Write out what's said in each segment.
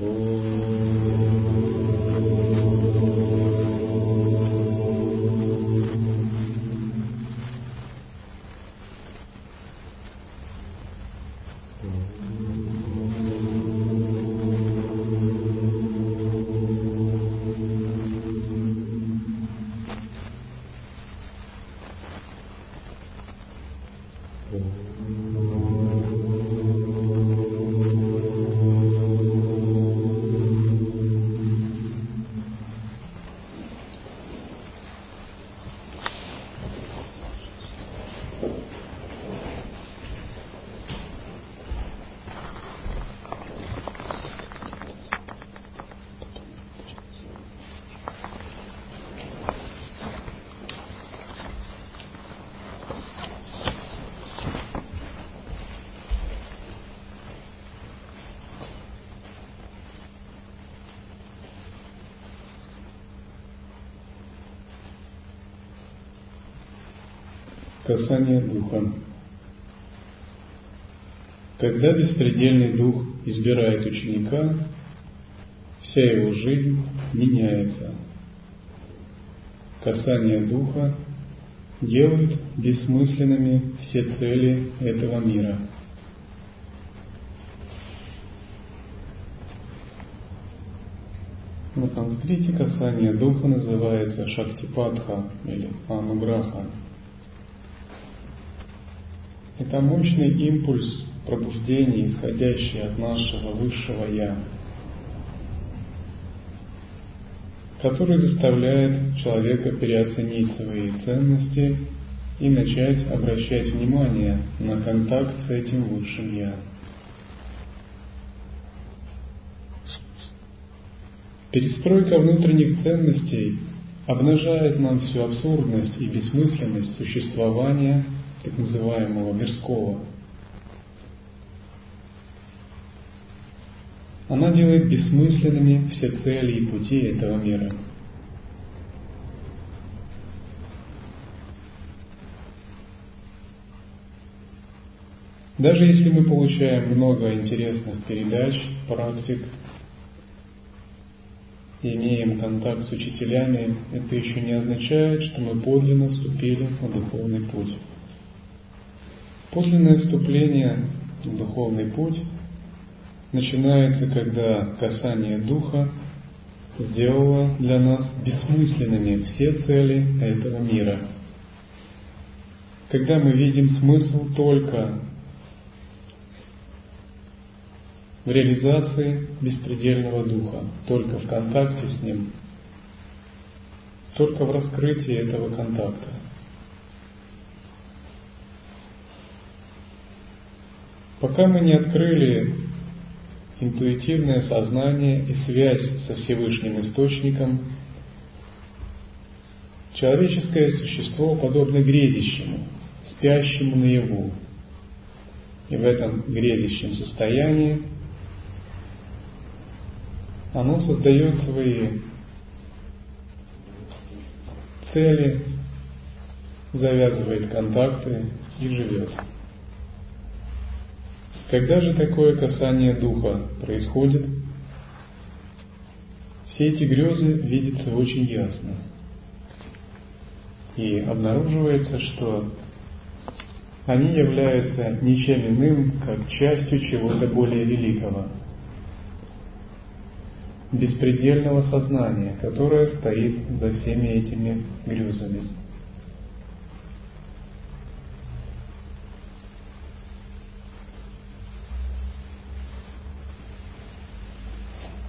Oh. Касание духа. Когда беспредельный дух избирает ученика, вся его жизнь меняется. Касание духа делает бессмысленными все цели этого мира. На санскрите касание духа называется шактипатха или ануграха. Это мощный импульс пробуждения, исходящий от нашего высшего Я, который заставляет человека переоценить свои ценности и начать обращать внимание на контакт с этим высшим Я. Перестройка внутренних ценностей обнажает нам всю абсурдность и бессмысленность существования – так называемого мирского, она делает бессмысленными все цели и пути этого мира. Даже если мы получаем много интересных передач, практик, имеем контакт с учителями, это еще не означает, что мы подлинно вступили на духовный путь. Подлинное вступление в духовный путь начинается, когда касание Духа сделало для нас бессмысленными все цели этого мира. Когда мы видим смысл только в реализации беспредельного Духа, только в контакте с Ним, только в раскрытии этого контакта. Пока мы не открыли интуитивное сознание и связь со Всевышним Источником, человеческое существо подобно грезящему, спящему наяву. И в этом грезящем состоянии оно создает свои цели, завязывает контакты и живет. Когда же такое касание духа происходит, все эти грезы видятся очень ясно. И обнаруживается, что они являются ничем иным, как частью чего-то более великого, беспредельного сознания, которое стоит за всеми этими грезами.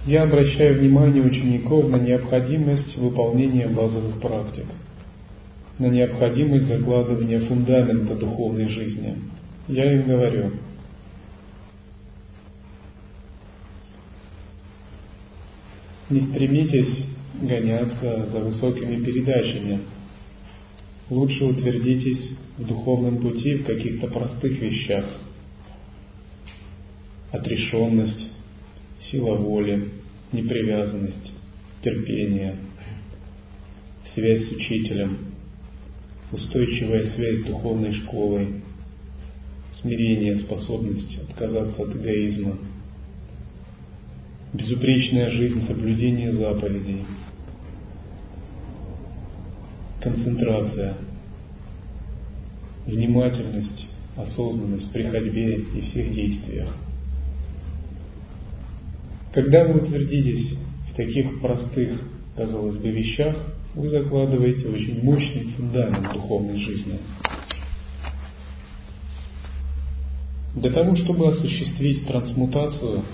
Я обращаю внимание учеников на необходимость выполнения базовых практик, на необходимость закладывания фундамента духовной жизни. Я им говорю, не стремитесь гоняться за высокими передачами. Лучше утвердитесь в духовном пути в каких-то простых вещах. Отрешенность, сила воли, непривязанность, терпение, связь с учителем, устойчивая связь с духовной школой, смирение, способность отказаться от эгоизма. безупречная жизнь соблюдения заповедей, концентрация, внимательность, осознанность при ходьбе и всех действиях. Когда вы утвердитесь в таких простых, казалось бы, вещах, вы закладываете очень мощный фундамент духовной жизни. Для того, чтобы осуществить трансмутацию,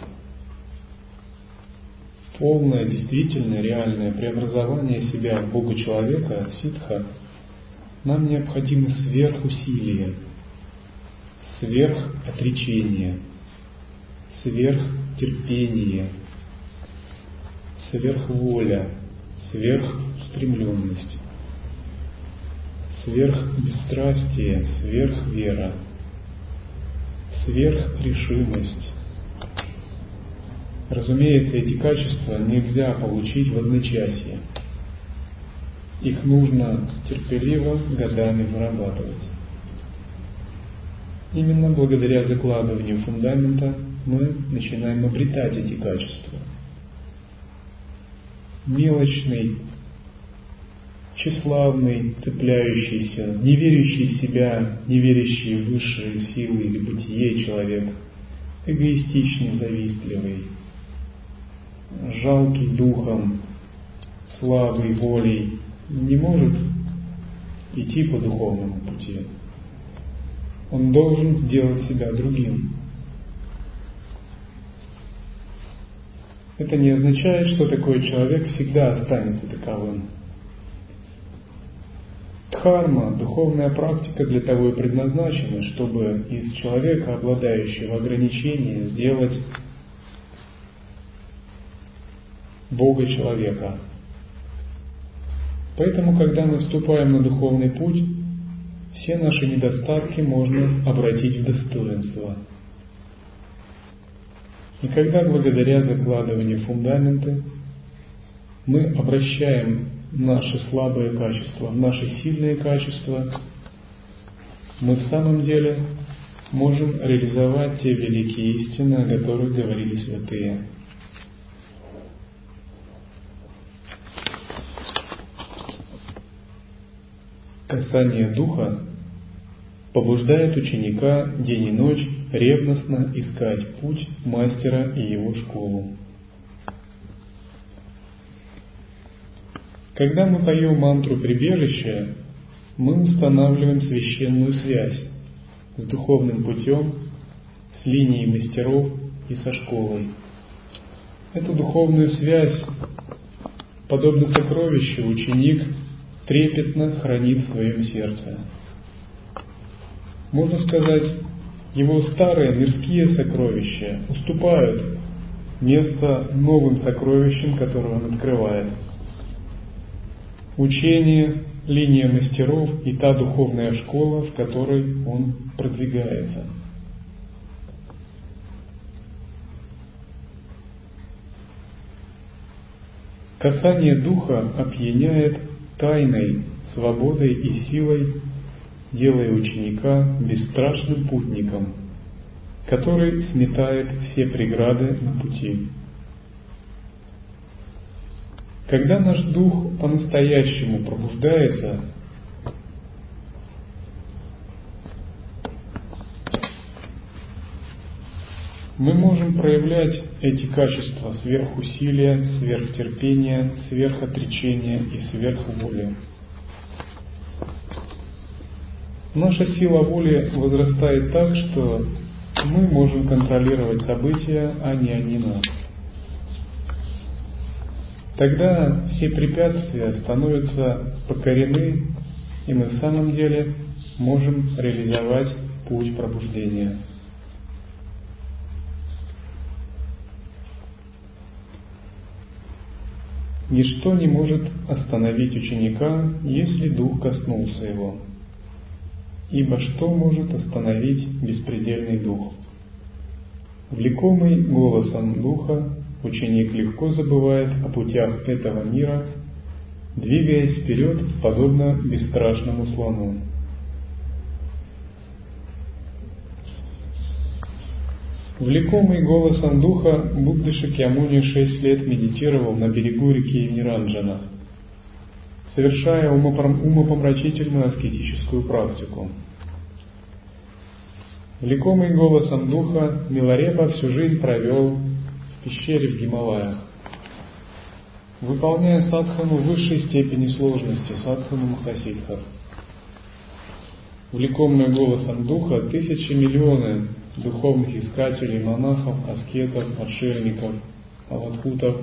полное, действительное, реальное преобразование себя в Бога человека, ситха, нам необходимы сверхусилия, сверхотречение, сверхтерпение, сверхволя, сверхустремленность, сверхбесстрастие, сверхвера, сверхрешимость. Разумеется, эти качества нельзя получить в одночасье. Их нужно терпеливо годами вырабатывать. Именно благодаря закладыванию фундамента мы начинаем обретать эти качества. Мелочный, тщеславный, цепляющийся, не верящий в себя, не верящий в высшие силы или бытие человек, эгоистичный, завистливый, жалкий духом, слабый волей, не может идти по духовному пути. Он должен сделать себя другим. Это не означает, что такой человек всегда останется таковым. Дхарма, духовная практика для того и предназначена, чтобы из человека, обладающего ограничением, сделать Бога человека. Поэтому, когда мы вступаем на духовный путь, все наши недостатки можно обратить в достоинство. И когда благодаря закладыванию фундамента мы обращаем наши слабые качества наши сильные качества, мы в самом деле можем реализовать те великие истины, о которых говорили святые. Касание духа побуждает ученика день и ночь ревностно искать путь мастера и его школу. Когда мы поем мантру прибежища, мы устанавливаем священную связь с духовным путем, с линией мастеров и со школой. Эту духовную связь, подобно сокровищу, ученик трепетно хранит в своем сердце. Можно сказать, его старые мирские сокровища уступают место новым сокровищам, которые он открывает. Учение, линия мастеров и та духовная школа, в которой он продвигается. Касание духа опьяняет тайной, свободой и силой, делая ученика бесстрашным путником, который сметает все преграды на пути. Когда наш дух по-настоящему пробуждается, мы можем проявлять эти качества сверхусилия, сверхтерпения, сверхотречения и сверхволи. Наша сила воли возрастает так, что мы можем контролировать события, а не они нас. Тогда все препятствия становятся покорены, и мы в самом деле можем реализовать путь пробуждения. Ничто не может остановить ученика, если дух коснулся его. Ибо что может остановить беспредельный дух? Влекомый голосом духа, ученик легко забывает о путях этого мира, двигаясь вперед, подобно бесстрашному слону. Влекомый голосом духа, Будда Шакьямуни шесть лет медитировал на берегу реки Ниранджана, совершая умопомрачительную аскетическую практику. Влекомый голосом духа, Миларепа всю жизнь провел в пещере в Гималаях, выполняя садхану высшей степени сложности, садхану Махасидхов. Влекомые голосом духа, тысячи миллионы духовных искателей, монахов, аскетов, отшельников, аватхутов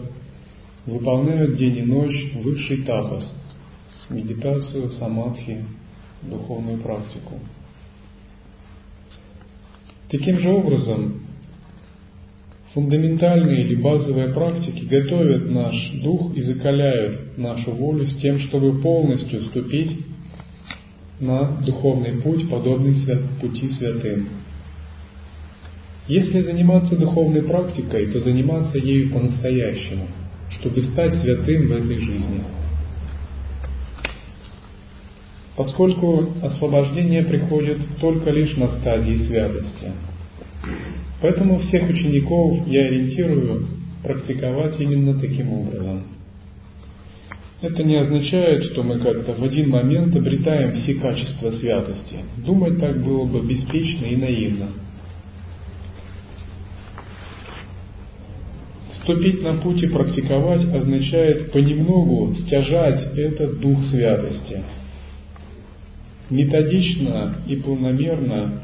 выполняют день и ночь высший тапас, медитацию, самадхи, духовную практику. Таким же образом, фундаментальные или базовые практики готовят наш дух и закаляют нашу волю с тем, чтобы полностью ступить на духовный путь, подобный пути святым. Если заниматься духовной практикой, то заниматься ею по-настоящему, чтобы стать святым в этой жизни. Поскольку освобождение приходит только лишь на стадии святости. Поэтому всех учеников я ориентирую практиковать именно таким образом. Это не означает, что мы как-то в один момент обретаем все качества святости. Думать так было бы беспечно и наивно. Вступить на путь и практиковать означает понемногу стяжать этот дух святости. Методично и полномерно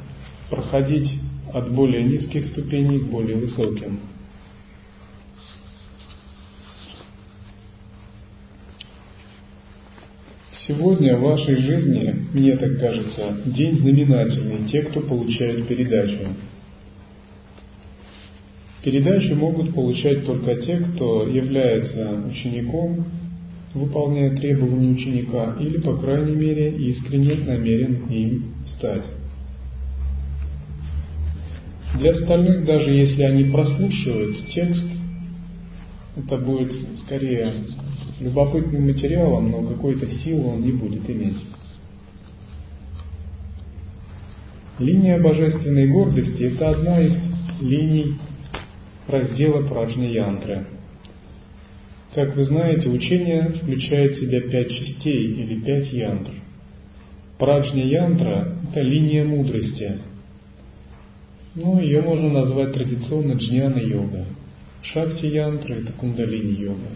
проходить от более низких ступеней к более высоким. Сегодня в вашей жизни, мне так кажется, день знаменательный, те, кто получают передачу. Передачу могут получать только те, кто является учеником, выполняя требования ученика, или, по крайней мере, искренне намерен им стать. Для остальных, даже если они прослушивают текст, это будет скорее любопытным материалом, но какой-то силы он не будет иметь. Линия божественной гордости – это одна из линий раздела Пражни Янтры. Как вы знаете, учение включает в себя пять частей или пять янтр. Праджня Янтра – это линия мудрости. Ну, ее можно назвать традиционно джняна йога. Шакти Янтра – это кундалини йога.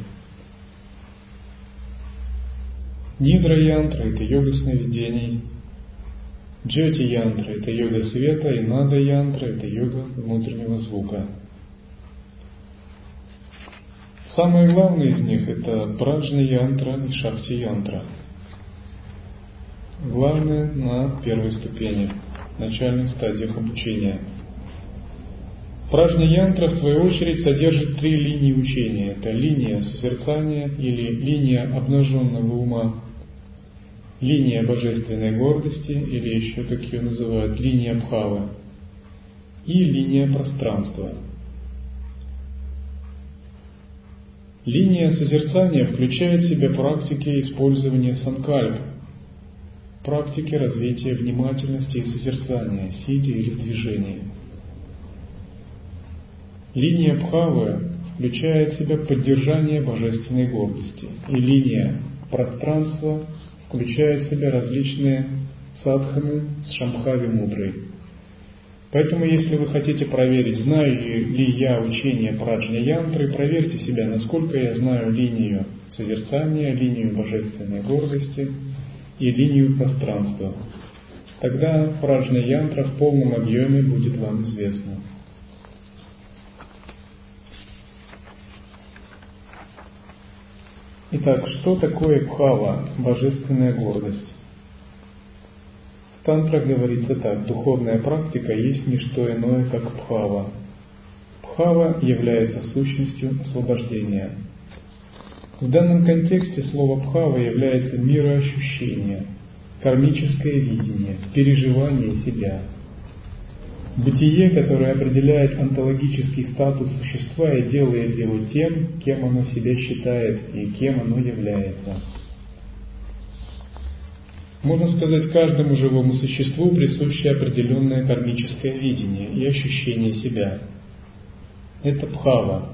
Нидра Янтра – это йога сновидений. Джоти Янтра – это йога света, и Нада Янтра – это йога внутреннего звука – Самое главное из них это Праджна Янтра и Шакти Янтра. Главное на первой ступени, начальных стадиях обучения. Праджна Янтра, в свою очередь, содержит три линии учения. Это линия созерцания или линия обнаженного ума, линия божественной гордости, или еще, как ее называют, линия Бхавы, и линия пространства – Линия созерцания включает в себя практики использования санкальп, практики развития внимательности и созерцания, сидя или в движении. Линия Бхавы включает в себя поддержание божественной гордости, и линия пространства включает в себя различные садханы с шамхави мудрой – Поэтому, если вы хотите проверить, знаю ли я учение Праджня Янтры, проверьте себя, насколько я знаю линию созерцания, линию божественной гордости и линию пространства. Тогда Праджня Янтра в полном объеме будет вам известна. Итак, что такое Бхава, божественная гордость? Тантра говорится так, духовная практика есть не что иное, как бхава. Бхава является сущностью освобождения. В данном контексте слово бхава является мироощущение, кармическое видение, переживание себя. Бытие, которое определяет онтологический статус существа и делает его тем, кем оно себя считает и кем оно является – можно сказать, каждому живому существу присуще определенное кармическое видение и ощущение себя. Это пхава.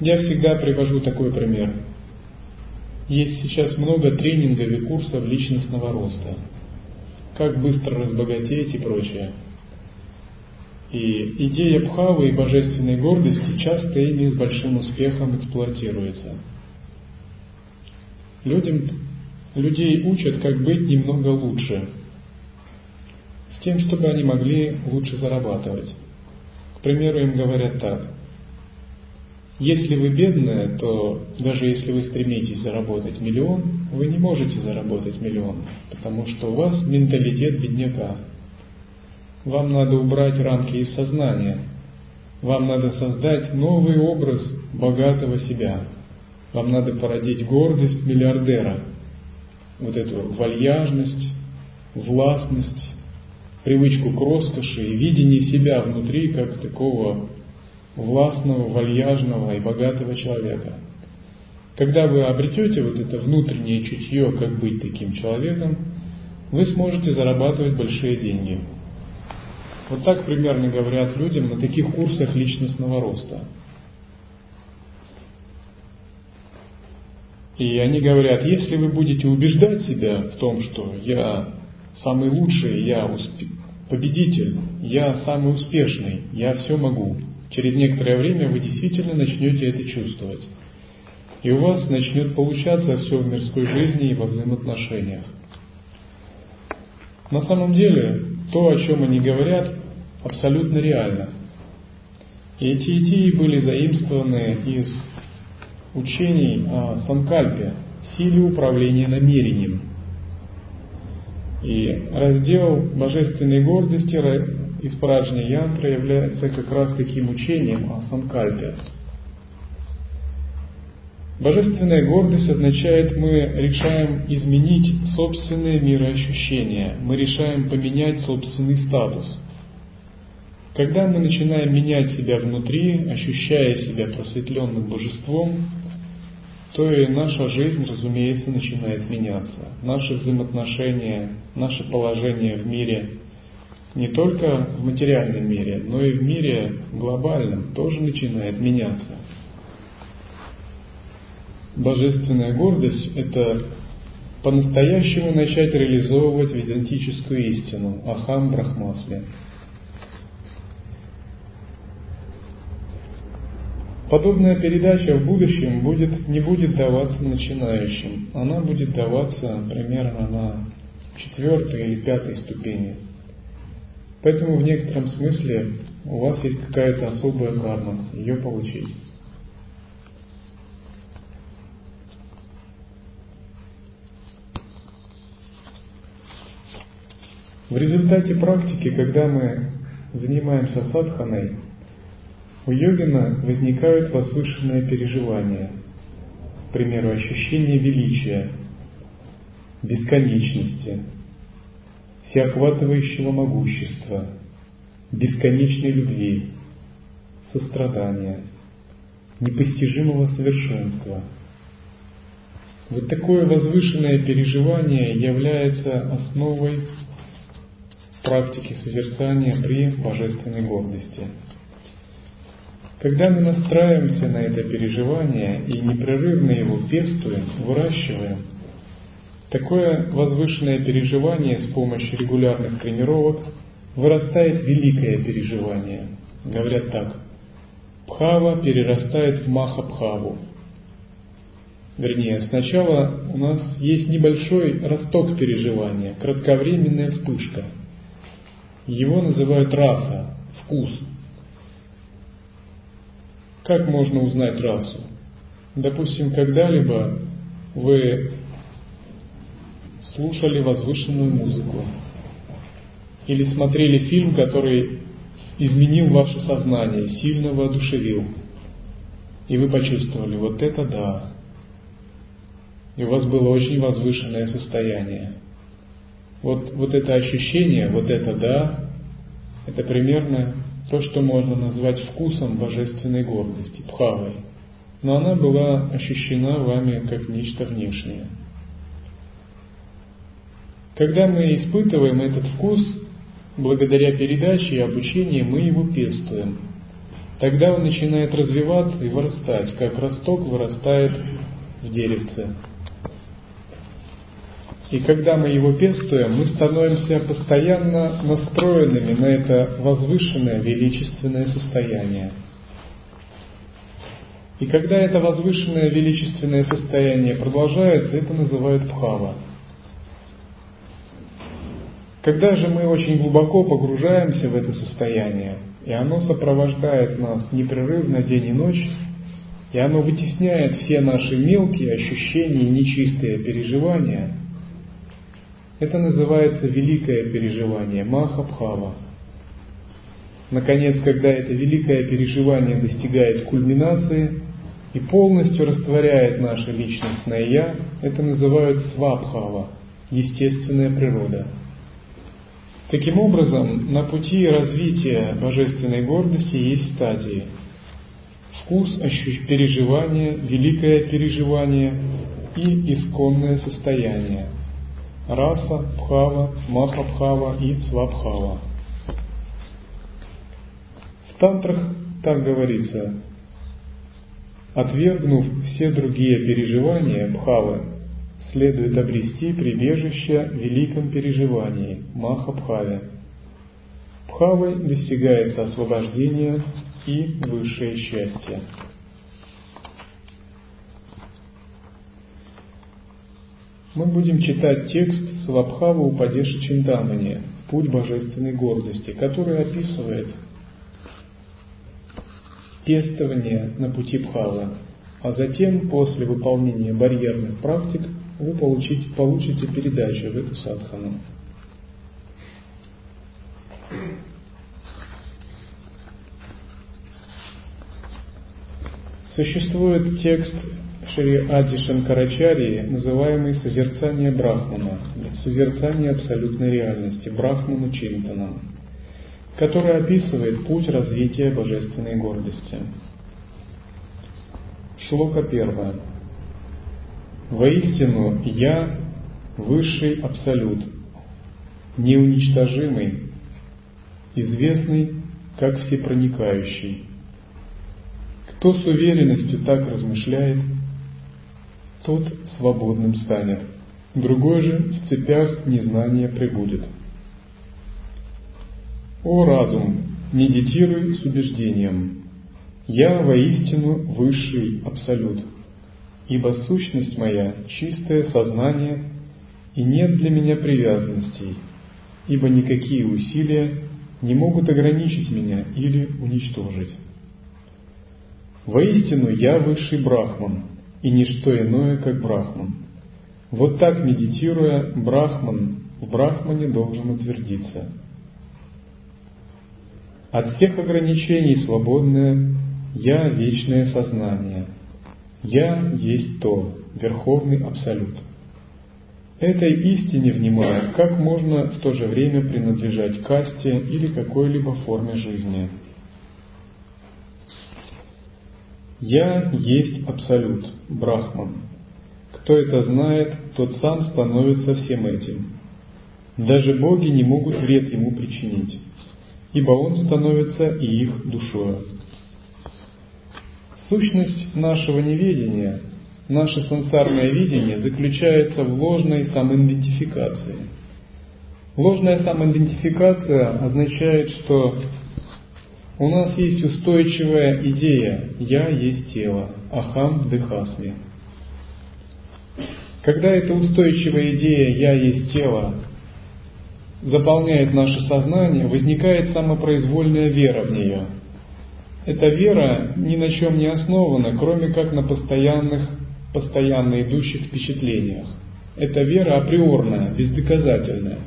Я всегда привожу такой пример. Есть сейчас много тренингов и курсов личностного роста. Как быстро разбогатеть и прочее. И идея пхавы и божественной гордости часто ими с большим успехом эксплуатируется. Людям, людей учат, как быть немного лучше, с тем, чтобы они могли лучше зарабатывать. К примеру, им говорят так. Если вы бедная, то даже если вы стремитесь заработать миллион, вы не можете заработать миллион, потому что у вас менталитет бедняка. Вам надо убрать рамки из сознания. Вам надо создать новый образ богатого себя. Вам надо породить гордость миллиардера. Вот эту вальяжность, властность, привычку к роскоши и видение себя внутри как такого властного, вальяжного и богатого человека. Когда вы обретете вот это внутреннее чутье, как быть таким человеком, вы сможете зарабатывать большие деньги. Вот так примерно говорят людям на таких курсах личностного роста. И они говорят, если вы будете убеждать себя в том, что я самый лучший, я усп... победитель, я самый успешный, я все могу, через некоторое время вы действительно начнете это чувствовать. И у вас начнет получаться все в мирской жизни и во взаимоотношениях. На самом деле, то, о чем они говорят, абсолютно реально. И эти идеи были заимствованы из учений о санкальпе, силе управления намерением. И раздел божественной гордости из Праджни Янтра является как раз таким учением о санкальпе. Божественная гордость означает, мы решаем изменить собственные мироощущения, мы решаем поменять собственный статус. Когда мы начинаем менять себя внутри, ощущая себя просветленным божеством, то и наша жизнь, разумеется, начинает меняться. Наши взаимоотношения, наше положение в мире не только в материальном мире, но и в мире глобальном тоже начинает меняться. Божественная гордость – это по-настоящему начать реализовывать ведантическую истину Ахам Брахмасли. Подобная передача в будущем будет, не будет даваться начинающим. Она будет даваться примерно на четвертой или пятой ступени – Поэтому в некотором смысле у вас есть какая-то особая карма, ее получить. В результате практики, когда мы занимаемся садханой, у йогина возникают возвышенные переживания, к примеру, ощущение величия, бесконечности – всеохватывающего могущества, бесконечной любви, сострадания, непостижимого совершенства. Вот такое возвышенное переживание является основой практики созерцания при божественной гордости. Когда мы настраиваемся на это переживание и непрерывно его пестуем, выращиваем – Такое возвышенное переживание с помощью регулярных тренировок вырастает великое переживание. Говорят так, Пхава перерастает в Махабхаву. Вернее, сначала у нас есть небольшой росток переживания, кратковременная вспышка. Его называют раса, вкус. Как можно узнать расу? Допустим, когда-либо вы слушали возвышенную музыку или смотрели фильм, который изменил ваше сознание, сильно воодушевил, и вы почувствовали, вот это да, и у вас было очень возвышенное состояние. Вот, вот это ощущение, вот это да, это примерно то, что можно назвать вкусом божественной гордости, пхавой. Но она была ощущена вами как нечто внешнее – Когда мы испытываем этот вкус, благодаря передаче и обучению мы его пестуем. Тогда он начинает развиваться и вырастать, как росток вырастает в деревце. И когда мы его пестуем, мы становимся постоянно настроенными на это возвышенное, величественное состояние. И когда это возвышенное, величественное состояние продолжается, это называют бхава. Когда же мы очень глубоко погружаемся в это состояние, и оно сопровождает нас непрерывно день и ночь, и оно вытесняет все наши мелкие ощущения и нечистые переживания, это называется великое переживание Махабхава. Наконец, когда это великое переживание достигает кульминации и полностью растворяет наше личностное «я», это называют свабхава, естественная природа. Таким образом, на пути развития божественной гордости есть стадии. Вкус, переживание, великое переживание и исконное состояние – раса, бхава, махабхава и свабхава. В тантрах так говорится, отвергнув все другие переживания бхавы, следует обрести прибежище в великом переживании Махабхаве. Бхавой достигается освобождение и высшее счастье. Мы будем читать текст Свабхава Упадеши Чиндамани «Путь божественной гордости», который описывает пестование на пути Бхава, а затем, после выполнения барьерных практик, вы получите, получите передачу в эту садхану. Существует текст Шри Ади Шанкарачарьи, называемый созерцание Брахмана, созерцание абсолютной реальности, Брахману Чинтанам, который описывает путь развития божественной гордости. Шлока первая. Воистину, я высший абсолют, неуничтожимый, известный как всепроникающий. Кто с уверенностью так размышляет – тот свободным станет, другой же в цепях незнания прибудет. О разум, медитируй с убеждением. Я воистину высший абсолют, ибо сущность моя – чистое сознание, и нет для меня привязанностей, ибо никакие усилия не могут ограничить меня или уничтожить. Воистину я высший брахман – и ничто иное, как Брахман. Вот так, медитируя, Брахман в Брахмане должен утвердиться. От всех ограничений свободное «Я» — вечное сознание. «Я» есть то, Верховный Абсолют. Этой истине внимая, как можно в то же время принадлежать касте или какой-либо форме жизни – Я есть Абсолют, Брахман. Кто это знает, тот сам становится всем этим. Даже боги не могут вред ему причинить, ибо он становится и их душою. Сущность нашего неведения, наше сансарное видение заключается в ложной самоидентификации. Ложная самоидентификация означает, что у нас есть устойчивая идея «я есть тело», «ахам дыхасми». Когда эта устойчивая идея «я есть тело» заполняет наше сознание, возникает самопроизвольная вера в нее. Эта вера ни на чем не основана, кроме как на постоянных, постоянно идущих впечатлениях. Это вера априорная, бездоказательная.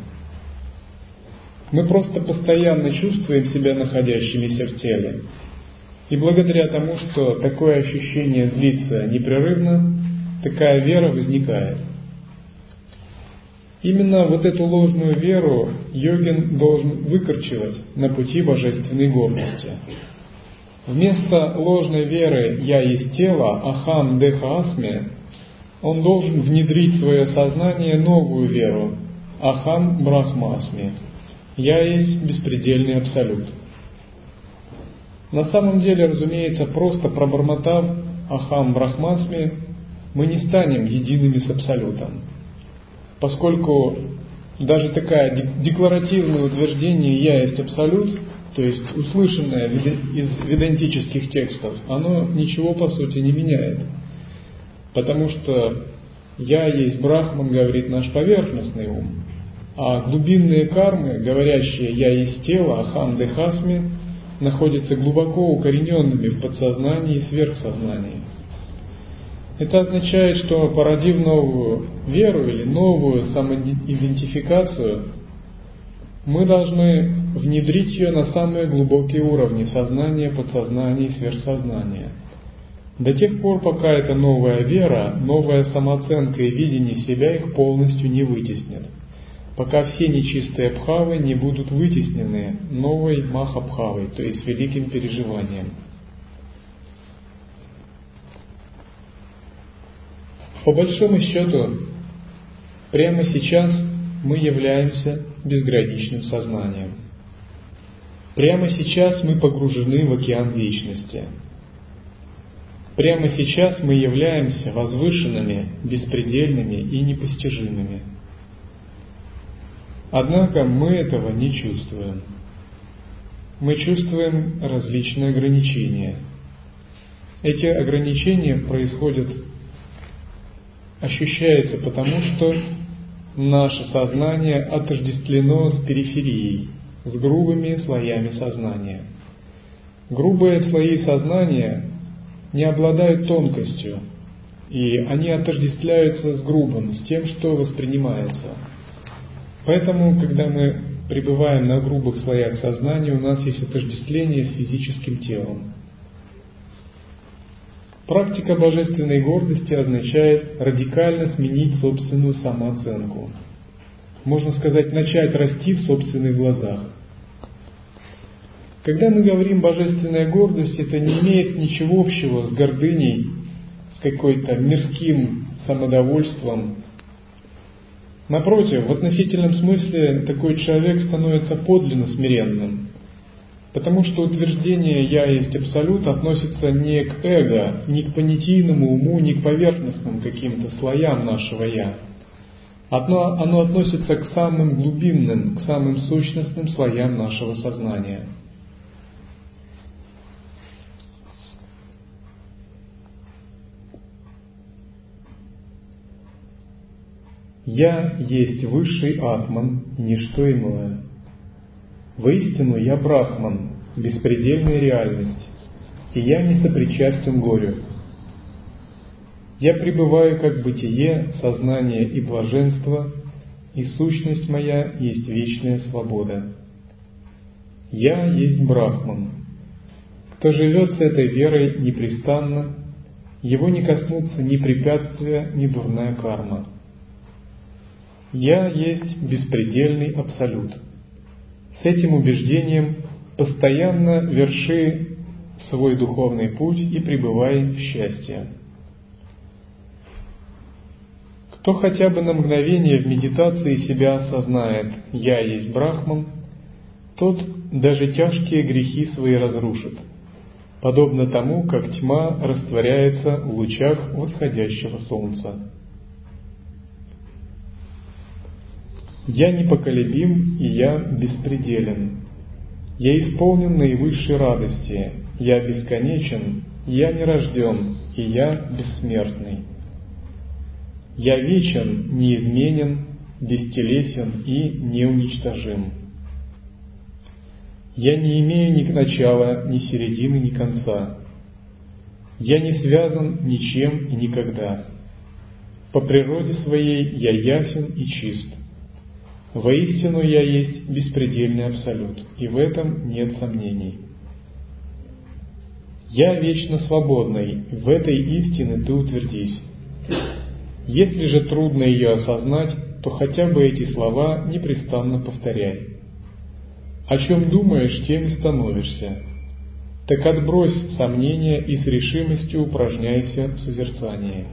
Мы просто постоянно чувствуем себя находящимися в теле. И благодаря тому, что такое ощущение длится непрерывно, такая вера возникает. Именно вот эту ложную веру йогин должен выкорчевать на пути божественной гордости. Вместо ложной веры «я есть тело», «ахам деха асме», он должен внедрить в свое сознание новую веру Ахам Брахмасми. Я есть беспредельный абсолют. На самом деле, разумеется, просто пробормотав Ахам Брахмасми, мы не станем едиными с Абсолютом. Поскольку даже такое декларативное утверждение «я есть Абсолют», то есть услышанное из ведантических текстов, оно ничего по сути не меняет. Потому что «я есть Брахман», говорит наш поверхностный ум, а глубинные кармы, говорящие «я есть тело», Ахам Дехасми, находятся глубоко укорененными в подсознании и сверхсознании. Это означает, что породив новую веру или новую самоидентификацию, мы должны внедрить ее на самые глубокие уровни сознания, подсознания и сверхсознания. До тех пор, пока эта новая вера, новая самооценка и видение себя их полностью не вытеснят. Пока все нечистые бхавы не будут вытеснены новой махабхавой, то есть великим переживанием. По большому счету, прямо сейчас мы являемся безграничным сознанием. Прямо сейчас мы погружены в океан вечности. Прямо сейчас мы являемся возвышенными, беспредельными и непостижимыми. Однако мы этого не чувствуем. Мы чувствуем различные ограничения. Эти ограничения происходят ощущается потому, что наше сознание отождествлено с периферией, с грубыми слоями сознания. Грубые слои сознания не обладают тонкостью, и они отождествляются с грубым, с тем, что воспринимается. Поэтому, когда мы пребываем на грубых слоях сознания, у нас есть отождествление с физическим телом. Практика божественной гордости означает радикально сменить собственную самооценку. Можно сказать, начать расти в собственных глазах. Когда мы говорим божественная гордость, это не имеет ничего общего с гордыней, с какой-то мирским самодовольством. Напротив, в относительном смысле такой человек становится подлинно смиренным. Потому что утверждение «я есть абсолют» относится не к эго, не к понятийному уму, не к поверхностным каким-то слоям нашего «я». Оно, оно относится к самым глубинным, к самым сущностным слоям нашего сознания. Я есть высший атман, ничто иное. Воистину я брахман, беспредельная реальность, и я не сопричастен горю. Я пребываю как бытие, сознание и блаженство, и сущность моя есть вечная свобода. Я есть брахман. Кто живет с этой верой непрестанно, его не коснутся ни препятствия, ни дурная карма. Я есть беспредельный абсолют – с этим убеждением постоянно верши свой духовный путь и пребывай в счастье. Кто хотя бы на мгновение в медитации себя осознает «Я есть Брахман», тот даже тяжкие грехи свои разрушит, подобно тому, как тьма растворяется в лучах восходящего солнца. Я непоколебим, и я беспределен. Я исполнен наивысшей радости, я бесконечен, я не рожден, и я бессмертный. Я вечен, неизменен, бестелесен и неуничтожим. Я не имею ни начала, ни середины, ни конца. Я не связан ничем и никогда. По природе своей я ясен и чист. Воистину я есть беспредельный абсолют, и в этом нет сомнений. Я вечно свободный, в этой истине ты утвердись. Если же трудно ее осознать, то хотя бы эти слова непрестанно повторяй. О чем думаешь, тем и становишься. Так отбрось сомнения и с решимостью упражняйся в созерцании.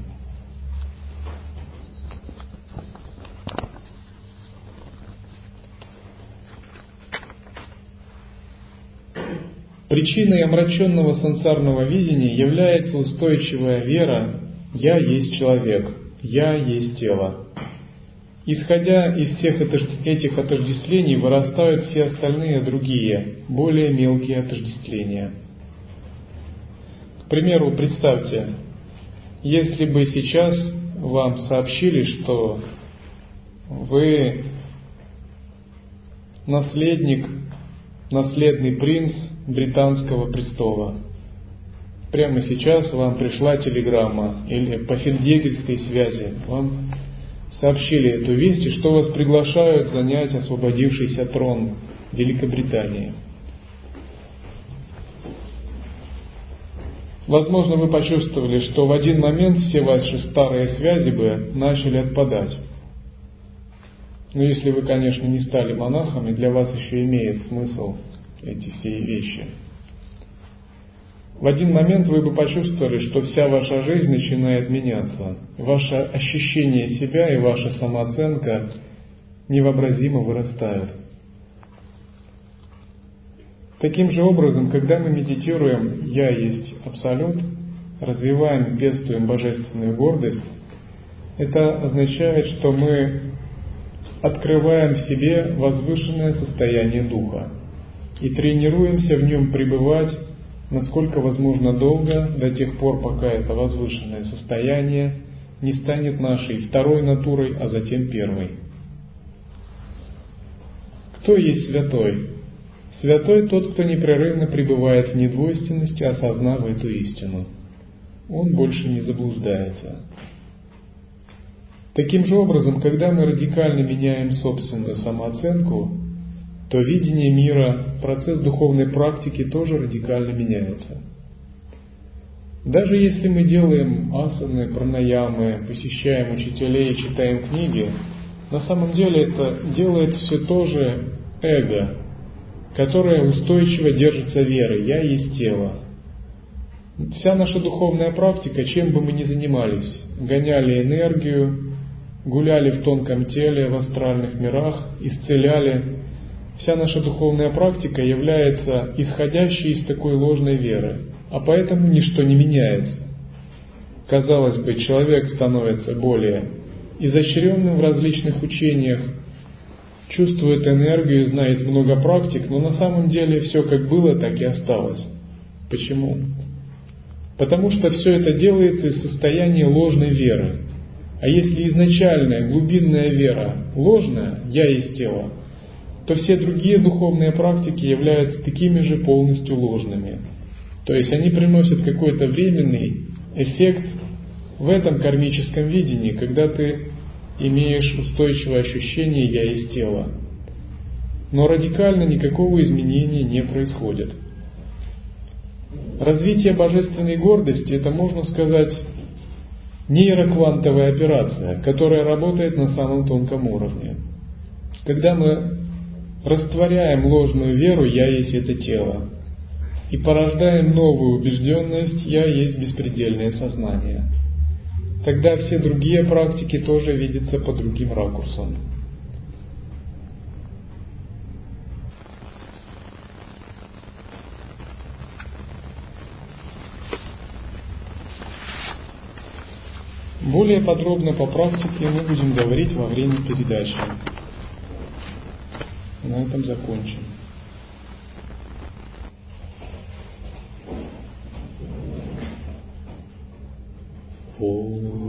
Причиной омраченного сансарного видения является устойчивая вера «я есть человек», «я есть тело». Исходя из всех этих отождествлений вырастают все остальные другие, более мелкие отождествления. К примеру, представьте, если бы сейчас вам сообщили, что вы наследник, наследный принц британского престола. Прямо сейчас вам пришла телеграмма или по фельдъегельской связи вам сообщили эту весть, и что вас приглашают занять освободившийся трон Великобритании. Возможно, вы почувствовали, что в один момент все ваши старые связи бы начали отпадать. Но если вы, конечно, не стали монахом, и для вас еще имеет смысл эти все вещи. В один момент вы бы почувствовали, что вся ваша жизнь начинает меняться. Ваше ощущение себя и ваша самооценка невообразимо вырастают. Таким же образом, когда мы медитируем «Я есть Абсолют», развиваем, пестуем божественную гордость, это означает, что мы открываем в себе возвышенное состояние духа и тренируемся в нем пребывать насколько возможно долго, до тех пор, пока это возвышенное состояние не станет нашей второй натурой, а затем первой. Кто есть святой? Святой тот, кто непрерывно пребывает в недвойственности, осознав эту истину. Он больше не заблуждается. Таким же образом, когда мы радикально меняем собственную самооценку, то видение мира, процесс духовной практики тоже радикально меняется. Даже если мы делаем асаны, пранаямы, посещаем учителей, читаем книги, на самом деле это делает все то же эго, которое устойчиво держится верой «я есть тело». Вся наша духовная практика, чем бы мы ни занимались, гоняли энергию, гуляли в тонком теле, в астральных мирах, исцеляли. Вся наша духовная практика является исходящей из такой ложной веры, а поэтому ничто не меняется. Казалось бы, человек становится более изощренным в различных учениях, чувствует энергию, знает много практик, но на самом деле все как было, так и осталось. Почему? Потому что все это делается из состояния ложной веры. А если изначальная глубинная вера ложная, я есть тело, то все другие духовные практики являются такими же полностью ложными. То есть они приносят какой-то временный эффект в этом кармическом видении, когда ты имеешь устойчивое ощущение «я есть тело». Но радикально никакого изменения не происходит. Развитие божественной гордости – это, можно сказать, нейроквантовая операция, которая работает на самом тонком уровне. Когда мы растворяем ложную веру «я есть это тело» и порождаем новую убежденность «я есть беспредельное сознание», тогда все другие практики тоже видятся по другим ракурсам. Более подробно по практике мы будем говорить во время передачи. На этом закончим. Oh.